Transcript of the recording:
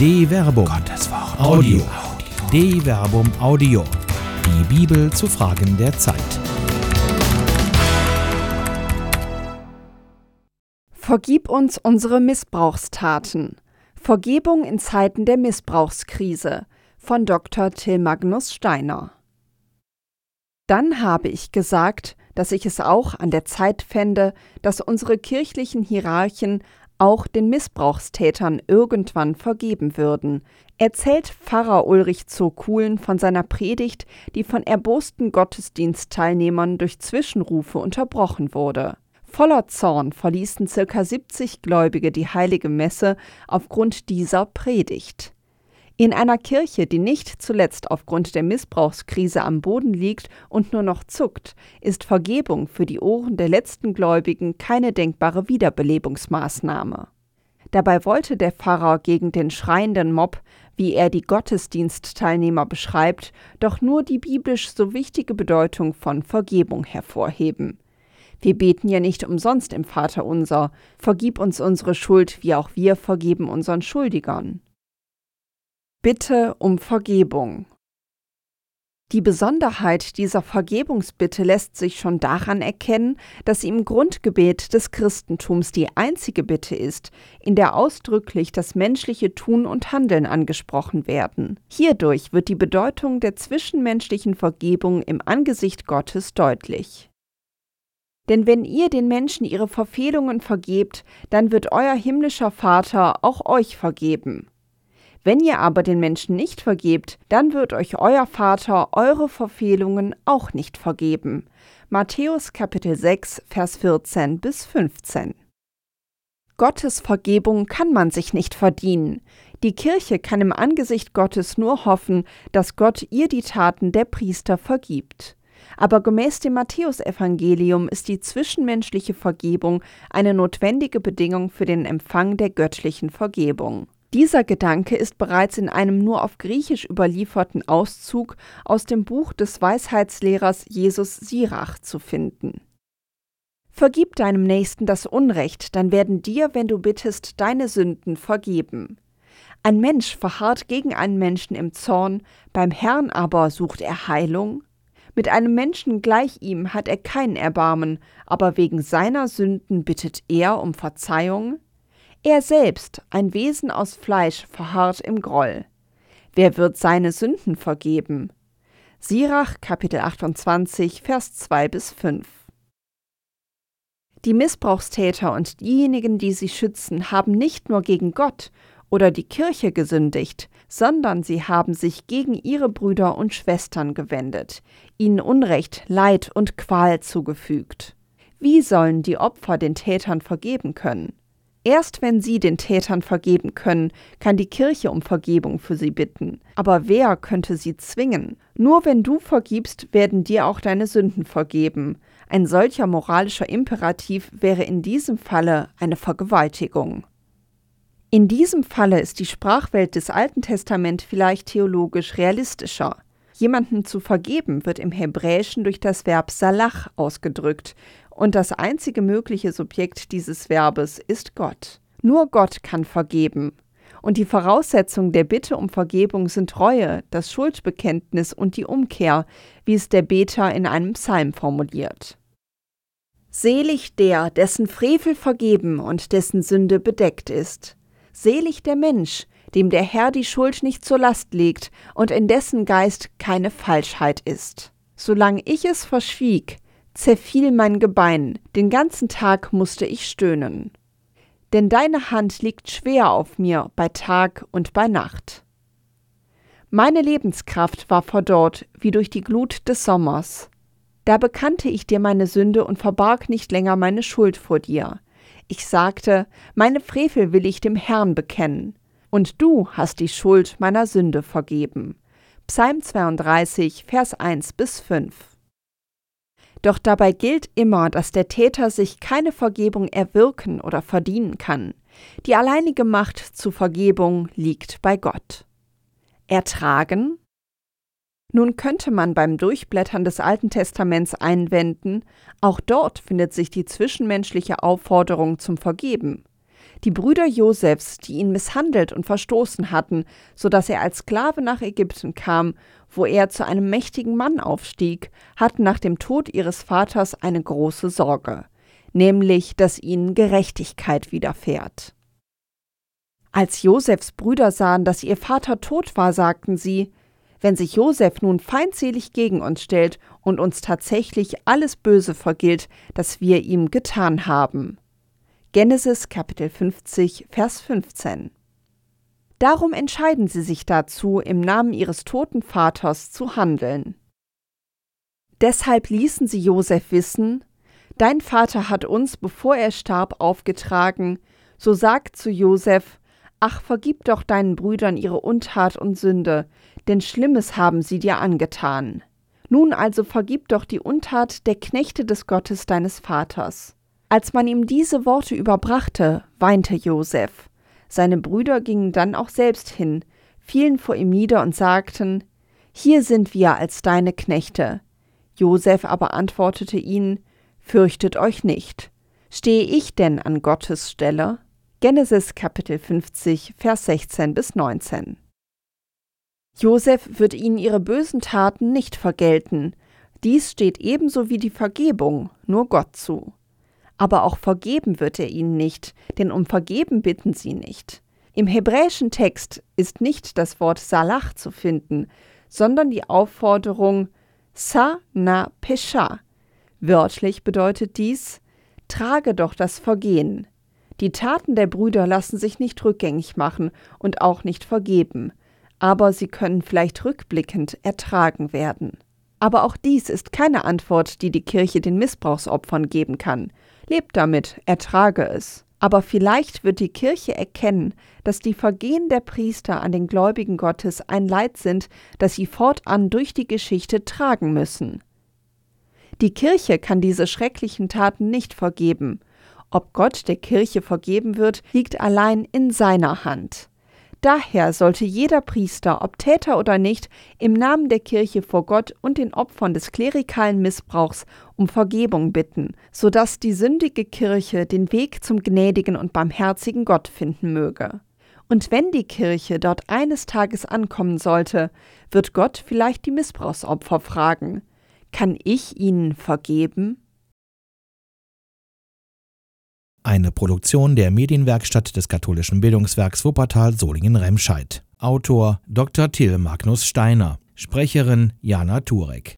De Verbum. Gottes Wort. Audio. De Verbum Audio. Die Bibel zu Fragen der Zeit. Vergib uns unsere Missbrauchstaten. Vergebung in Zeiten der Missbrauchskrise von Dr. Till Magnus Steiner. Dann habe ich gesagt, dass ich es auch an der Zeit fände, dass unsere kirchlichen Hierarchen auch den Missbrauchstätern irgendwann vergeben würden, erzählt Pfarrer Ulrich Zurkuhlen von seiner Predigt, die von erbosten Gottesdienstteilnehmern durch Zwischenrufe unterbrochen wurde. Voller Zorn verließen circa 70 Gläubige die heilige Messe aufgrund dieser Predigt. In einer Kirche, die nicht zuletzt aufgrund der Missbrauchskrise am Boden liegt und nur noch zuckt, ist Vergebung für die Ohren der letzten Gläubigen keine denkbare Wiederbelebungsmaßnahme. Dabei wollte der Pfarrer gegen den schreienden Mob, wie er die Gottesdienstteilnehmer beschreibt, doch nur die biblisch so wichtige Bedeutung von Vergebung hervorheben. Wir beten ja nicht umsonst im Vater unser, vergib uns unsere Schuld, wie auch wir vergeben unseren Schuldigern. Bitte um Vergebung. Die Besonderheit dieser Vergebungsbitte lässt sich schon daran erkennen, dass sie im Grundgebet des Christentums die einzige Bitte ist, in der ausdrücklich das menschliche Tun und Handeln angesprochen werden. Hierdurch wird die Bedeutung der zwischenmenschlichen Vergebung im Angesicht Gottes deutlich. Denn wenn ihr den Menschen ihre Verfehlungen vergebt, dann wird euer himmlischer Vater auch euch vergeben. Wenn ihr aber den Menschen nicht vergebt, dann wird euch euer Vater eure Verfehlungen auch nicht vergeben. Matthäus Kapitel 6, Vers 14 bis 15. Gottes Vergebung kann man sich nicht verdienen. Die Kirche kann im Angesicht Gottes nur hoffen, dass Gott ihr die Taten der Priester vergibt. Aber gemäß dem Matthäusevangelium ist die zwischenmenschliche Vergebung eine notwendige Bedingung für den Empfang der göttlichen Vergebung. Dieser Gedanke ist bereits in einem nur auf Griechisch überlieferten Auszug aus dem Buch des Weisheitslehrers Jesus Sirach zu finden. Vergib deinem Nächsten das Unrecht, dann werden dir, wenn du bittest, deine Sünden vergeben. Ein Mensch verharrt gegen einen Menschen im Zorn, beim Herrn aber sucht er Heilung. Mit einem Menschen gleich ihm hat er kein Erbarmen, aber wegen seiner Sünden bittet er um Verzeihung. Er selbst, ein Wesen aus Fleisch, verharrt im Groll. Wer wird seine Sünden vergeben? Sirach Kapitel 28 Vers 2 bis 5 Die Missbrauchstäter und diejenigen, die sie schützen, haben nicht nur gegen Gott oder die Kirche gesündigt, sondern sie haben sich gegen ihre Brüder und Schwestern gewendet, ihnen Unrecht, Leid und Qual zugefügt. Wie sollen die Opfer den Tätern vergeben können? Erst wenn sie den Tätern vergeben können, kann die Kirche um Vergebung für sie bitten. Aber wer könnte sie zwingen? Nur wenn du vergibst, werden dir auch deine Sünden vergeben. Ein solcher moralischer Imperativ wäre in diesem Falle eine Vergewaltigung. In diesem Falle ist die Sprachwelt des Alten Testament vielleicht theologisch realistischer. Jemanden zu vergeben wird im Hebräischen durch das Verb salach ausgedrückt, und das einzige mögliche Subjekt dieses Verbes ist Gott. Nur Gott kann vergeben. Und die Voraussetzung der Bitte um Vergebung sind Reue, das Schuldbekenntnis und die Umkehr, wie es der Beter in einem Psalm formuliert. Selig der, dessen Frevel vergeben und dessen Sünde bedeckt ist. Selig der Mensch, dem der Herr die Schuld nicht zur Last legt und in dessen Geist keine Falschheit ist. Solange ich es verschwieg, zerfiel mein Gebein, den ganzen Tag musste ich stöhnen. Denn deine Hand liegt schwer auf mir bei Tag und bei Nacht. Meine Lebenskraft war verdorrt wie durch die Glut des Sommers. Da bekannte ich dir meine Sünde und verbarg nicht länger meine Schuld vor dir. Ich sagte, meine Frevel will ich dem Herrn bekennen, und du hast die Schuld meiner Sünde vergeben. Psalm 32, Vers 1 bis 5. Doch dabei gilt immer, dass der Täter sich keine Vergebung erwirken oder verdienen kann. Die alleinige Macht zur Vergebung liegt bei Gott. Ertragen? Nun könnte man beim Durchblättern des Alten Testaments einwenden, auch dort findet sich die zwischenmenschliche Aufforderung zum Vergeben. Die Brüder Josefs, die ihn misshandelt und verstoßen hatten, so dass er als Sklave nach Ägypten kam, wo er zu einem mächtigen Mann aufstieg, hatten nach dem Tod ihres Vaters eine große Sorge, nämlich, dass ihnen Gerechtigkeit widerfährt. Als Josefs Brüder sahen, dass ihr Vater tot war, sagten sie, wenn sich Josef nun feindselig gegen uns stellt und uns tatsächlich alles Böse vergilt, das wir ihm getan haben. Genesis Kapitel 50, Vers 15. Darum entscheiden sie sich dazu, im Namen ihres toten Vaters zu handeln. Deshalb ließen sie Josef wissen, Dein Vater hat uns, bevor er starb, aufgetragen, so sagt zu Josef, Ach, vergib doch deinen Brüdern ihre Untat und Sünde, denn Schlimmes haben sie dir angetan. Nun also vergib doch die Untat der Knechte des Gottes deines Vaters. Als man ihm diese Worte überbrachte, weinte Josef. Seine Brüder gingen dann auch selbst hin, fielen vor ihm nieder und sagten, Hier sind wir als deine Knechte. Josef aber antwortete ihnen, Fürchtet euch nicht. Stehe ich denn an Gottes Stelle? Genesis Kapitel 50, Vers 16 bis 19. Josef wird ihnen ihre bösen Taten nicht vergelten. Dies steht ebenso wie die Vergebung nur Gott zu aber auch vergeben wird er ihnen nicht, denn um Vergeben bitten sie nicht. Im hebräischen Text ist nicht das Wort Salach zu finden, sondern die Aufforderung Sa na Pesha. Wörtlich bedeutet dies Trage doch das Vergehen. Die Taten der Brüder lassen sich nicht rückgängig machen und auch nicht vergeben, aber sie können vielleicht rückblickend ertragen werden. Aber auch dies ist keine Antwort, die die Kirche den Missbrauchsopfern geben kann. Lebt damit, ertrage es. Aber vielleicht wird die Kirche erkennen, dass die Vergehen der Priester an den Gläubigen Gottes ein Leid sind, das sie fortan durch die Geschichte tragen müssen. Die Kirche kann diese schrecklichen Taten nicht vergeben. Ob Gott der Kirche vergeben wird, liegt allein in seiner Hand. Daher sollte jeder Priester, ob Täter oder nicht, im Namen der Kirche vor Gott und den Opfern des klerikalen Missbrauchs um Vergebung bitten, so dass die sündige Kirche den Weg zum gnädigen und barmherzigen Gott finden möge. Und wenn die Kirche dort eines Tages ankommen sollte, wird Gott vielleicht die Missbrauchsopfer fragen, kann ich ihnen vergeben? Eine Produktion der Medienwerkstatt des katholischen Bildungswerks Wuppertal Solingen-Remscheid. Autor Dr. Till Magnus Steiner. Sprecherin Jana Turek.